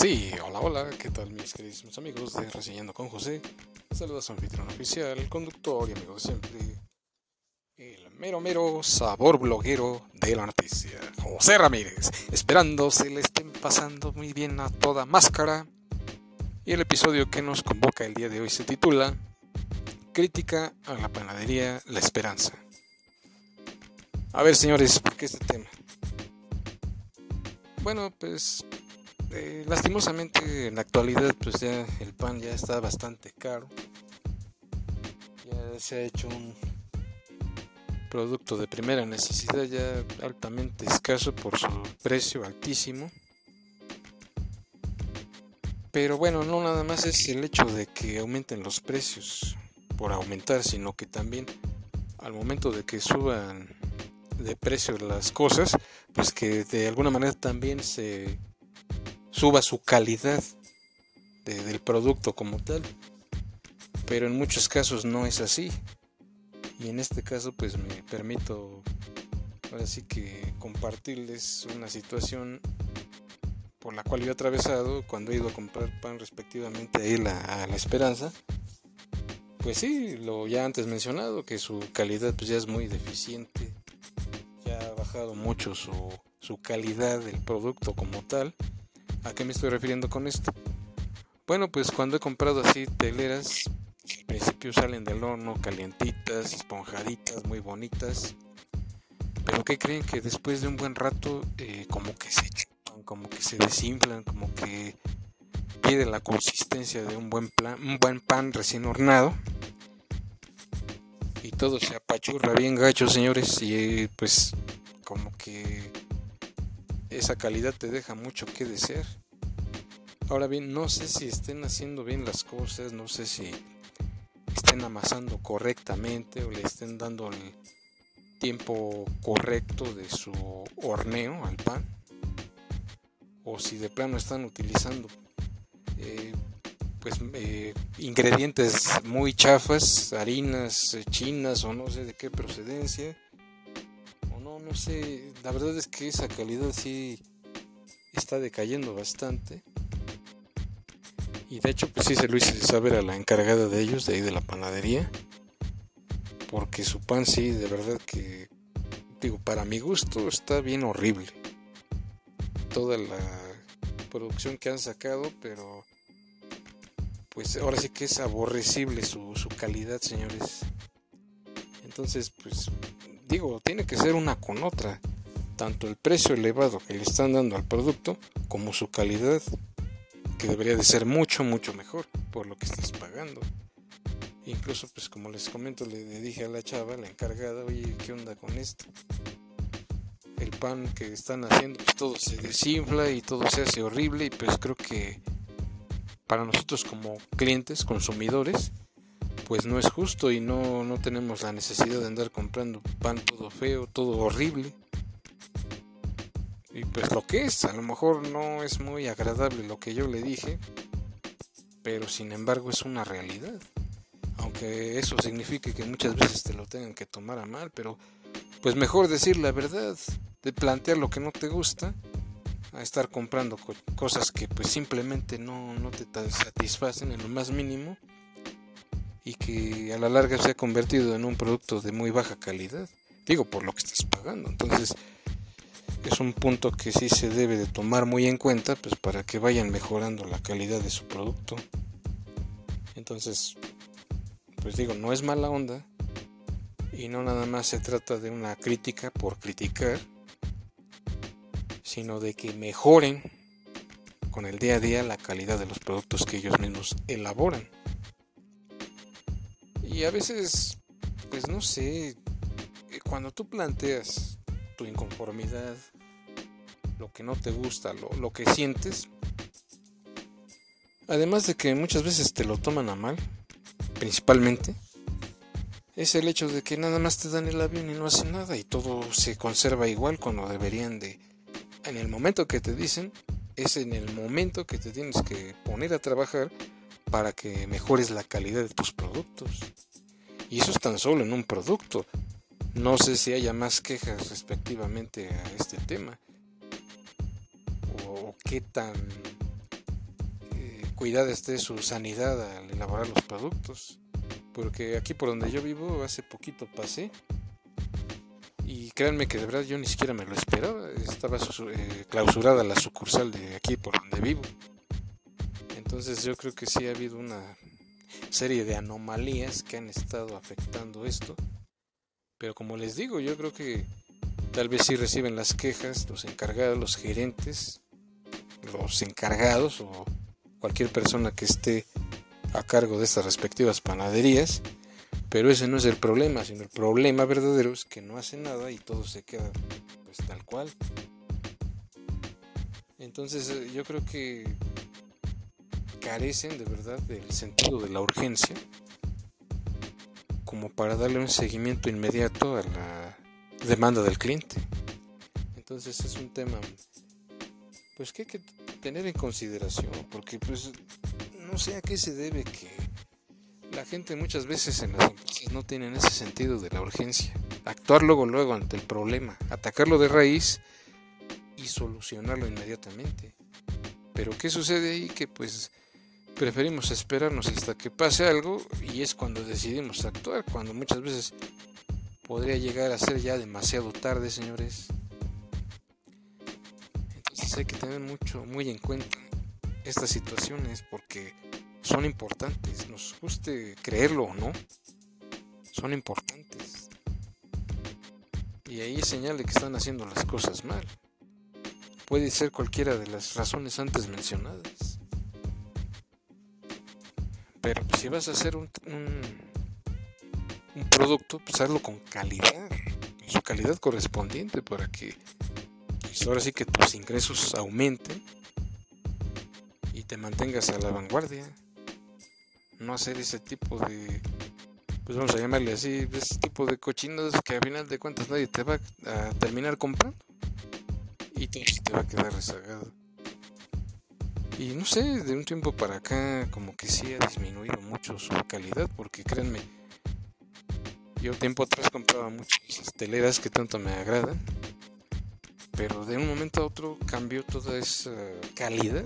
Sí, hola, hola, ¿qué tal mis queridos amigos de Reseñando con José? Saludos a su anfitrión oficial, conductor y amigo de siempre, el mero mero sabor bloguero de la noticia, José Ramírez, esperando se le estén pasando muy bien a toda máscara. Y el episodio que nos convoca el día de hoy se titula Crítica a la panadería La Esperanza. A ver señores, ¿por qué este tema? Bueno, pues eh, lastimosamente en la actualidad pues ya el pan ya está bastante caro. Ya se ha hecho un producto de primera necesidad ya altamente escaso por su precio altísimo. Pero bueno, no nada más es el hecho de que aumenten los precios por aumentar, sino que también al momento de que suban de precio las cosas, pues que de alguna manera también se suba su calidad del producto como tal. Pero en muchos casos no es así. Y en este caso pues me permito ahora sí que compartirles una situación por la cual yo he atravesado cuando he ido a comprar pan respectivamente a, él a, la Esperanza. Pues sí, lo ya antes mencionado, que su calidad pues ya es muy deficiente. Ya ha bajado mucho su, su calidad del producto como tal. ¿A qué me estoy refiriendo con esto? Bueno, pues cuando he comprado así teleras, al principio salen del horno calientitas, esponjaditas, muy bonitas. Pero ¿qué creen? Que después de un buen rato eh, como que se como que se desinflan, como que pierde la consistencia de un buen, plan, un buen pan recién hornado. Y todo se apachurra bien gacho, señores. Y pues como que esa calidad te deja mucho que desear. Ahora bien, no sé si estén haciendo bien las cosas, no sé si estén amasando correctamente o le estén dando el tiempo correcto de su horneo al pan o si de plano están utilizando eh, pues eh, ingredientes muy chafas, harinas eh, chinas o no sé de qué procedencia no sé, la verdad es que esa calidad sí está decayendo bastante. Y de hecho, pues sí se lo hice saber a la encargada de ellos, de ahí de la panadería. Porque su pan sí, de verdad que, digo, para mi gusto está bien horrible. Toda la producción que han sacado, pero pues ahora sí que es aborrecible su, su calidad, señores. Entonces, pues digo, tiene que ser una con otra. Tanto el precio elevado que le están dando al producto como su calidad, que debería de ser mucho, mucho mejor por lo que estás pagando. Incluso, pues como les comento, le dije a la chava, la encargada, oye, ¿qué onda con esto? El pan que están haciendo, pues todo se desinfla y todo se hace horrible y pues creo que para nosotros como clientes, consumidores, pues no es justo y no, no tenemos la necesidad de andar comprando pan todo feo, todo horrible. Y pues lo que es, a lo mejor no es muy agradable lo que yo le dije, pero sin embargo es una realidad. Aunque eso signifique que muchas veces te lo tengan que tomar a mal, pero pues mejor decir la verdad, de plantear lo que no te gusta, a estar comprando cosas que pues simplemente no, no te satisfacen en lo más mínimo y que a la larga se ha convertido en un producto de muy baja calidad. Digo, por lo que estás pagando. Entonces, es un punto que sí se debe de tomar muy en cuenta pues para que vayan mejorando la calidad de su producto. Entonces, pues digo, no es mala onda y no nada más se trata de una crítica por criticar, sino de que mejoren con el día a día la calidad de los productos que ellos mismos elaboran. Y a veces, pues no sé, eh, cuando tú planteas tu inconformidad, lo que no te gusta, lo, que sientes, además de que muchas veces te lo toman a mal, principalmente, es el hecho de que nada más te dan el avión y no hacen nada y todo se conserva igual cuando deberían de... En el momento que te dicen, es en el momento que te tienes que poner a trabajar para que mejores la calidad de tus productos. Y eso es tan solo en un producto. No sé si haya más quejas respectivamente a este tema. O qué tan cuidada esté su sanidad al elaborar los productos. Porque aquí por donde yo vivo hace poquito pasé y créanme que de verdad yo ni siquiera me lo esperaba. Estaba eh, clausurada la sucursal de aquí por donde vivo. Entonces yo creo que sí ha habido una serie de anomalías que han estado afectando esto. Pero como les digo, yo creo que tal vez sí reciben las quejas los encargados, los gerentes, los encargados o cualquier persona que esté a cargo de estas respectivas panaderías. Pero ese no es el problema, sino el problema verdadero es que no hace nada y todo se queda pues tal cual. Entonces eh, yo creo que carecen de verdad del sentido de la urgencia como para darle un seguimiento inmediato a la demanda del cliente. Entonces es un tema pues que hay que tener en consideración porque pues no sé a qué se debe que la gente muchas veces en las empresas no tienen ese sentido de la urgencia. Actuar luego luego ante el problema, atacarlo de raíz y solucionarlo inmediatamente. Pero ¿qué sucede ahí? Que pues preferimos esperarnos hasta que pase algo y es cuando decidimos actuar, cuando muchas veces podría llegar a ser ya demasiado tarde, señores. Entonces hay que tener mucho, muy en cuenta estas situaciones porque son importantes, nos guste creerlo o no, son importantes. Y ahí es señal de que están haciendo las cosas mal. Puede ser cualquiera de las razones antes mencionadas. Si vas a hacer un, un, producto, pues hazlo con calidad, su calidad correspondiente para que pues, ahora sí que tus ingresos aumenten y te mantengas a la vanguardia. No hacer ese tipo de, pues vamos a llamarle así, ese tipo de cochinos que a final de cuentas nadie te va a terminar comprando y te va a quedar rezagado. Y no sé, de un tiempo para acá como que sí ha disminuido mucho su calidad, porque créanme, yo tiempo atrás compraba muchas teleras que tanto me agradan, pero de un momento a otro cambió toda esa calidad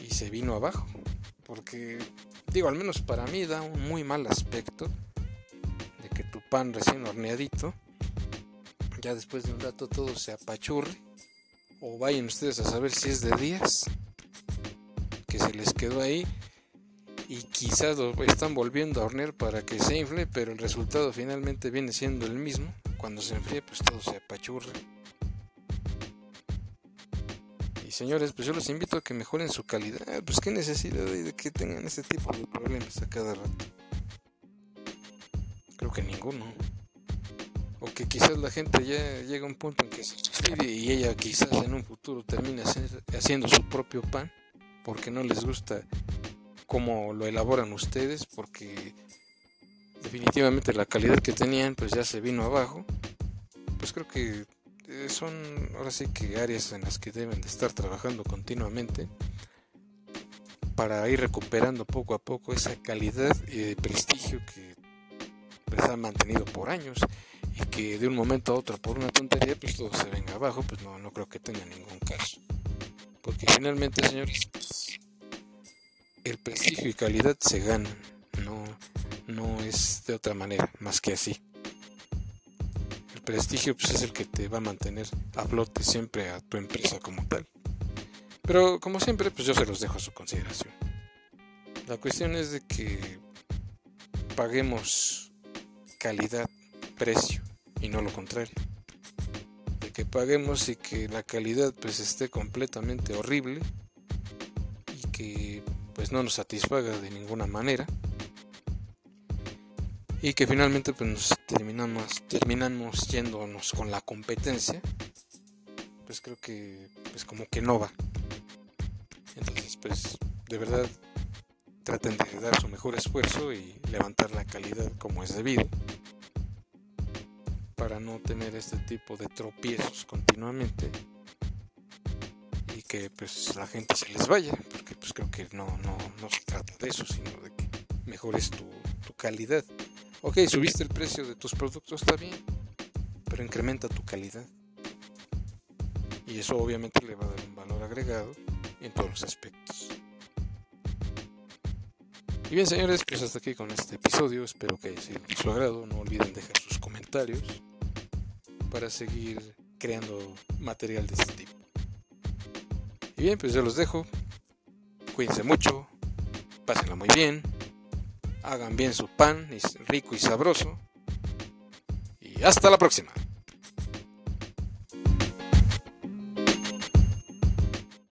y se vino abajo, porque digo, al menos para mí da un muy mal aspecto de que tu pan recién horneadito, ya después de un rato todo se apachurre o vayan ustedes a saber si es de días que se les quedó ahí y quizás lo están volviendo a hornear para que se infle, pero el resultado finalmente viene siendo el mismo. Cuando se enfríe, pues todo se apachurra. Y señores, pues yo los invito a que mejoren su calidad. Pues qué necesidad hay de que tengan ese tipo de problemas a cada rato. Creo que ninguno o que quizás la gente ya llega a un punto en que se suicide y ella quizás en un futuro termine haciendo su propio pan porque no les gusta cómo lo elaboran ustedes porque definitivamente la calidad que tenían pues ya se vino abajo. Pues creo que eh, son ahora sí que áreas en las que deben de estar trabajando continuamente para ir recuperando poco a poco esa calidad y prestigio que les ha mantenido por años y que de un momento a otro por una tontería pues todo se venga abajo, pues no, no creo que tenga ningún caso. Porque finalmente, señores, el prestigio y calidad se ganan, no, no es de otra manera, más que así. El prestigio pues, es el que te va a mantener a flote siempre a tu empresa como tal. Pero como siempre, pues yo se los dejo a su consideración. La cuestión es de que paguemos calidad, precio y no lo contrario. De que paguemos y que la calidad pues esté completamente horrible y que pues no nos satisfaga de ninguna manera. Y que finalmente pues nos terminamos terminamos yéndonos con la competencia pues creo que pues como que no va. Entonces pues de verdad traten de dar su mejor esfuerzo y levantar la calidad como es debido para no tener este tipo de tropiezos continuamente y que pues la gente se les vaya, porque pues creo que no, no, no se trata de eso, sino de que mejores tu, tu calidad. Ok, subiste el precio de tus productos, está bien, pero incrementa tu calidad. Y eso obviamente le va a dar un valor agregado en todos los aspectos. Y bien señores, pues hasta aquí con este episodio, espero que haya sido de su agrado, no olviden dejar sus comentarios para seguir creando material de este tipo. Y bien, pues yo los dejo, cuídense mucho, pásenla muy bien, hagan bien su pan, es rico y sabroso, y hasta la próxima.